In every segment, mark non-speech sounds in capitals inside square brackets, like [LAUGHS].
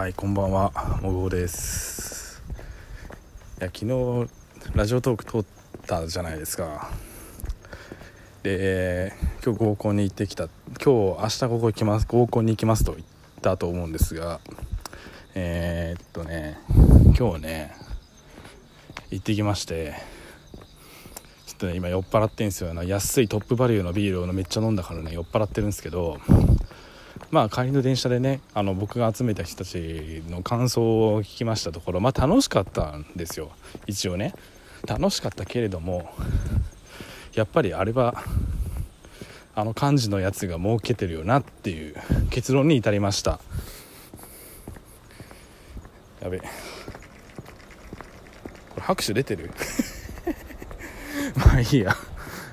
はいこんばんは。もごです。いや昨日ラジオトーク撮ったじゃないですか。で今日合コンに行ってきた。今日明日ここ行きます合コンに行きますと言ったと思うんですがえー、っとね今日ね行ってきましてちょっとね今酔っ払ってんすよ。安いトップバリューのビールをめっちゃ飲んだからね酔っ払ってるんですけどまあ帰りの電車でねあの僕が集めた人たちの感想を聞きましたところまあ楽しかったんですよ。一応ね。楽しかったけれどもやっぱりあれはあの幹事のやつが儲けてるよなっていう結論に至りました。やべ。これ拍手出てる？[LAUGHS] まあいいや。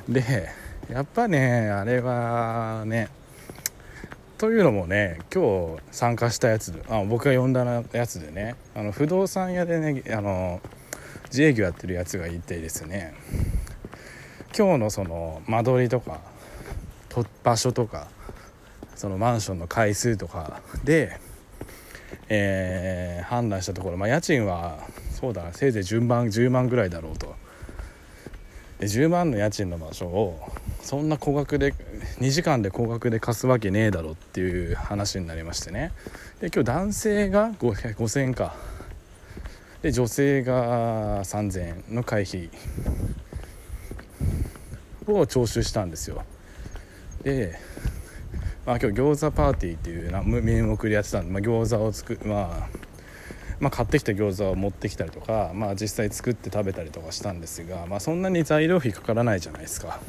でやっぱねあれはねというのもね今日参加したやつあ僕が呼んだやつでねあの不動産屋でねあの自営業やってるやつがいてですね今日のその間取りとか場所とかそのマンションの回数とかで、えー、判断したところ、まあ、家賃はそうだせいぜい10万 ,10 万ぐらいだろうと。で10万の家賃の場所をそんな高額で2時間で高額で貸すわけねえだろっていう話になりましてね。で今日男性が5000円か。で女性が3000円の会費を徴収したんですよ。で、まあ、今日餃子パーティーっていうな名目でやってたんで、まあ、餃子を作まあまあ、買ってきた餃子を持ってきたりとか、まあ、実際作って食べたりとかしたんですが、まあ、そんなに材料費かからないじゃないですか。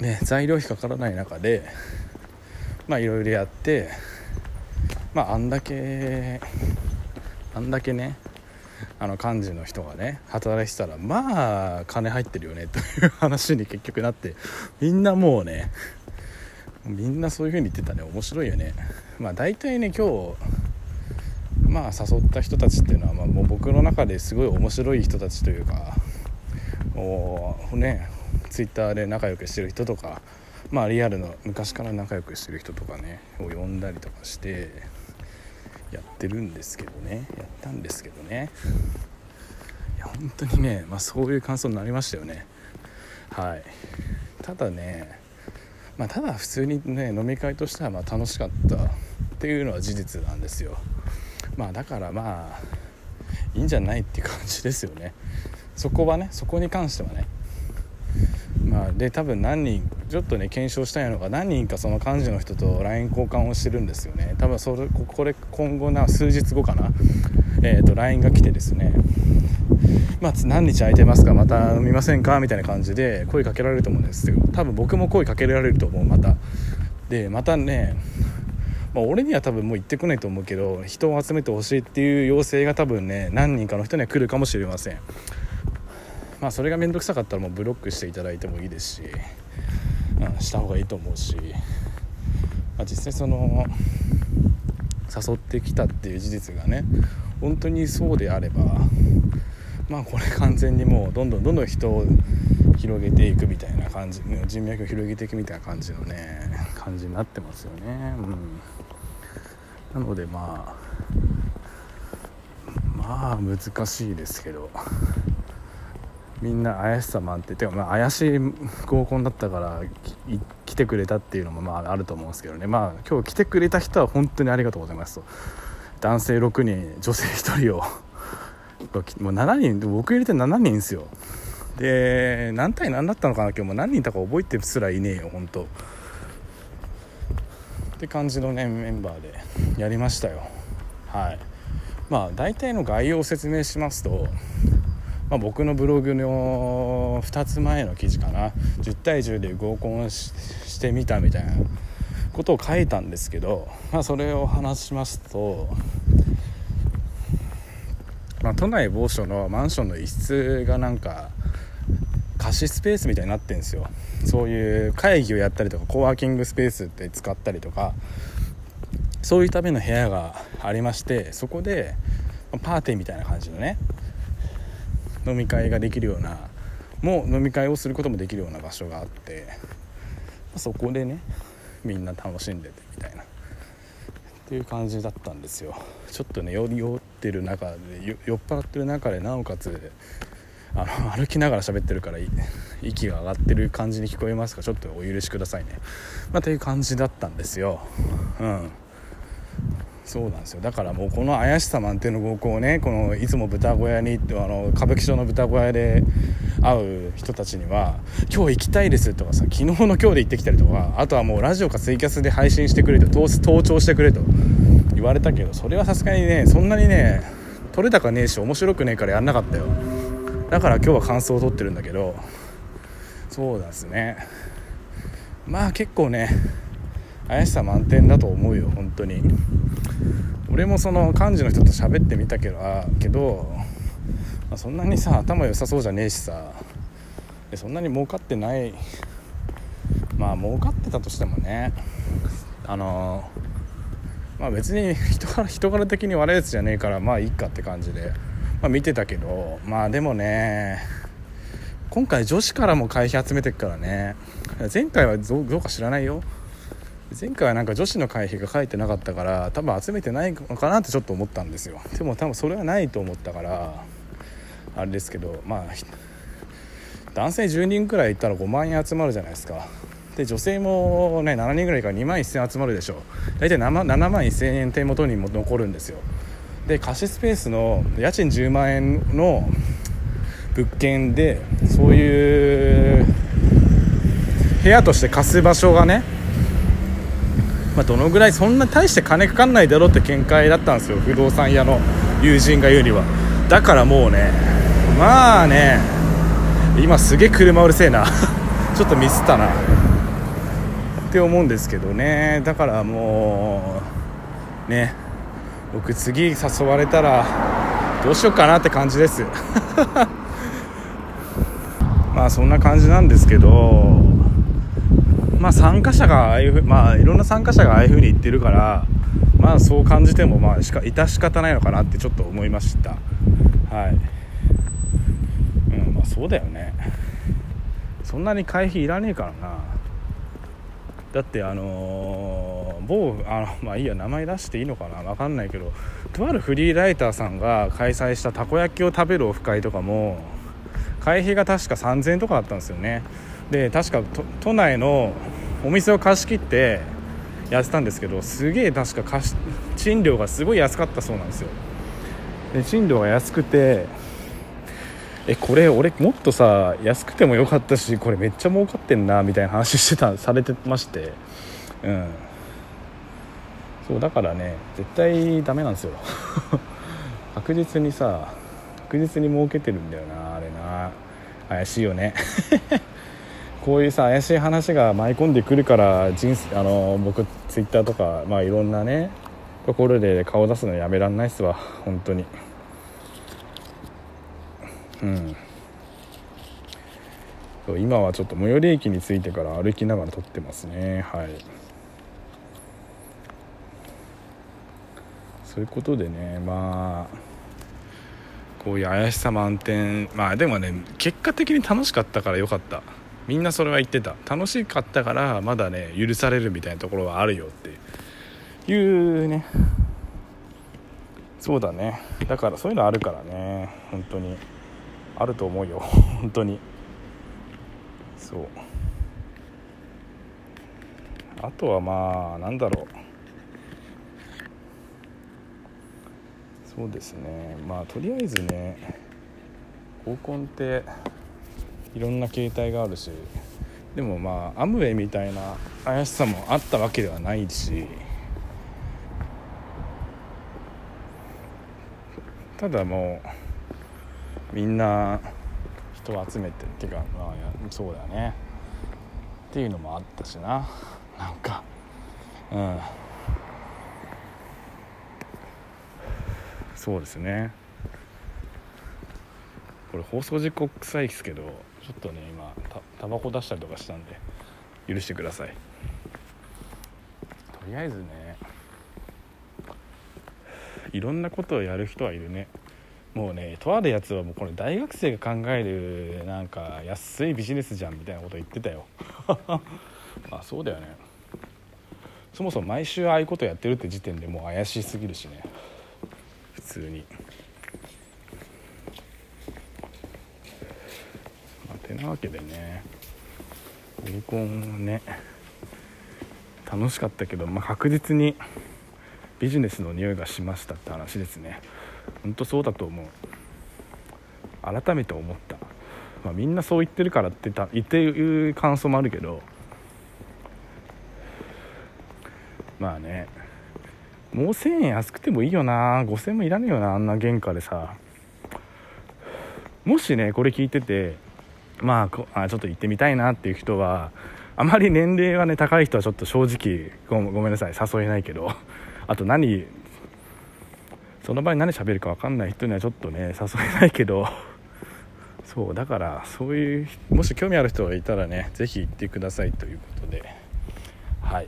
ね、材料費かからない中でいろいろやってまああんだけあんだけねあの幹事の人がね働いてたらまあ金入ってるよねという話に結局なってみんなもうねみんなそういう風に言ってたね面白いよね。まあ大体ね今日まあ誘った人たちっていうのは、まあ、もう僕の中ですごい面白い人たちというかもうねツイッターで仲良くしてる人とかまあリアルの昔から仲良くしてる人とかねを呼んだりとかしてやってるんですけどねやったんですけどね。いや本当にね、まあ、そういう感想になりましたよね。はい。ただねまあ、ただ普通にね飲み会としてはま楽しかったっていうのは事実なんですよ。まあだからまあいいんじゃないって感じですよね。そこはねそこに関してはね。まあ、で多分何人ちょっとね検証したいのが何人かその幹事の人と LINE 交換をしてるんですよね。多分それこれ今後な数日後かな。えーと、LINE が来てですね。まあ、何日空いてますか？また飲みませんか？みたいな感じで声かけられると思うんですよ。多分僕も声かけられると思うまた。でまたねまあ、俺には多分もう行ってこないと思うけど人を集めてほしいっていう要請が多分ね何人かの人には来るかもしれません。まあそれが面倒くさかったらもうブロックしていただいてもいいですし、うん、した方がいいと思うし、まあ、実際その誘ってきたっていう事実がね本当にそうであればまあこれ完全にもうどんどんどんどん人を広げていくみたいな感じ人脈を広げていくみたいな感じのね感じになってますよね。うん。なのでまあまあ難しいですけどみんな怪しさ満点。てかま怪しい合コンだったから来てくれたっていうのもまああると思うんですけどね。まあ今日来てくれた人は本当にありがとうございますと。男性6人女性1人を [LAUGHS] もう7人僕入れて7人ですよ。で何対何だったのかな今日。も何人いたか覚えてすらいねえよ本当。って感じのねメンバーでやりましたよ。はい。まあ大体の概要を説明しますとまあ、僕のブログの2つ前の記事かな。10対10で合コンしてみたみたいなことを書いたんですけど、まあ、それを話しますと、まあ、都内某所のマンションの一室がなんか貸しスペースみたいになってんですよ。そういう会議をやったりとかコワーキングスペースって使ったりとかそういうための部屋がありましてそこでパーティーみたいな感じのね飲み会ができるようなもう飲み会をすることもできるような場所があってそこでねみんな楽しんでてみたいなっていう感じだったんですよ。ちょっとね酔ってる中で酔っ払ってる中でなおかつあの [LAUGHS] 歩きながら喋ってるから息が上がってる感じに聞こえますか？ちょっとお許しくださいね、まあ、という感じだったんですよ。うん。そうなんですよ。だからもうこの怪しさ満点の合コンをねこのいつも豚小屋にあの歌舞伎町の豚小屋で会う人たちには「今日行きたいです」とかさ昨日の今日で行ってきたりとかあとはもうラジオかツイキャスで配信してくれと登頂してくれと言われたけどそれはさすがにねそんなにね取れ高ねえし面白くねえからやんなかったよ。だから今日は感想を取ってるんだけどそうですね。まあ結構ね怪しさ満点だと思うよ本当に。俺もその幹事の人と喋ってみたけどけど、まあ、そんなにさ頭良さそうじゃねえしさそんなに儲かってないまあ儲かってたとしてもねあのまあ別に人から人柄的に悪いやつじゃねえからまあいいかって感じで、まあ、見てたけどまあでもね今回女子からも会費集めてくからね。前回はどうか知らないよ。前回はなんか女子の会費が書いてなかったから多分集めてないのかなってちょっと思ったんですよ。でも多分それはないと思ったからあれですけどまあ男性10人くらいいったら5万円集まるじゃないですか。で女性もね7人ぐらいから2万1000円集まるでしょ大体 7, 7万1000円手元にも残るんですよ。で貸しスペースの家賃10万円の物件でそういう部屋として貸す場所がねまあ、どのぐらいそんな大して金かかんないだろうって見解だったんですよ不動産屋の友人が言うには。だからもうねまあね今すげえ車うるせえな。[LAUGHS] ちょっとミスったな。って思うんですけどね。だからもうね。僕次誘われたらどうしようかなって感じです。[LAUGHS] まあそんな感じなんですけどまあ、参加者がああいうまあいろんな参加者がああいうふうに言ってるからまあそう感じてもまあしか致し方ないのかなってちょっと思いました。はい。うんまあそうだよね。そんなに会費いらねえからな。だってあのー、某あのまあいいや名前出していいのかな分かんないけどとあるフリーライターさんが開催したたこ焼きを食べるオフ会とかも会費が確か3000円とかだったんですよね。で確か都内のお店を貸し切ってやってたんですけどすげえ確か貸賃料がすごい安かったそうなんですよ。で賃料が安くてえこれ俺もっとさ安くてもよかったしこれめっちゃ儲かってんなみたいな話してたされてまして。うん。そうだからね絶対ダメなんですよ。[LAUGHS] 確実にさ確実に儲けてるんだよなあれな。怪しいよね。[LAUGHS] こういうさ怪しい話が舞い込んでくるから人生あの僕ツイッターとか、まあ、いろんなねところで顔出すのやめらんないっすわ。本当に。うん。今はちょっと最寄り駅に着いてから歩きながら撮ってますね。はい。そういうことでねまあこういう怪しさ満点まあでもね結果的に楽しかったからよかった。みんなそれは言ってた。楽しかったからまだね許されるみたいなところはあるよって。いうね。そうだね。だからそういうのあるからね。本当に。あると思うよ。[LAUGHS] 本当に。そう。あとはまあなんだろう。そうですね。まあとりあえずね合コンっていろんな形態があるしでもまあアムウェイみたいな怪しさもあったわけではないしただもうみんな人を集めてっていうかまあそうだね。っていうのもあったしな。なんかうん。そうですね。これ放送事故臭いですけどちょっとね今タバコ出したりとかしたんで許してください。とりあえずね。いろんなことをやる人はいるね。もうねとあるやつはもうこれ大学生が考えるなんか安いビジネスじゃんみたいなこと言ってたよ。[LAUGHS] あそうだよね。そもそも毎週ああいうことやってるって時点でもう怪しすぎるしね。普通に。まあ、てなわけでね合コンね楽しかったけど、まあ、確実にビジネスの匂いがしましたって話ですね。本当そうだと思う。改めて思った、まあ、みんなそう言ってるからってた言ってる感想もあるけど。まあね。もう1000円安くてもいいよな。5000円もいらねえよな。あんな原価でさ。もしねこれ聞いててまああちょっと行ってみたいなっていう人はあまり年齢がね高い人はちょっと正直ごめんなさい。誘えないけど。あと何その場に何喋るか分かんない人にはちょっとね誘えないけど。そうだからそういうもし興味ある人がいたらね是非行ってくださいということで。はい。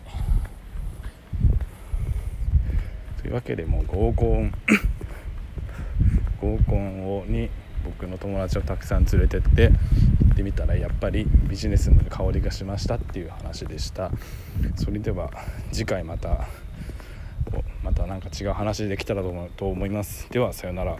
というわけでもう合コン。[COUGHS] 合コンをに僕の友達をたくさん連れてって行ってみたらやっぱりビジネスの香りがしましたっていう話でした。それでは次回またまた何か違う話できたらと思います。ではさようなら。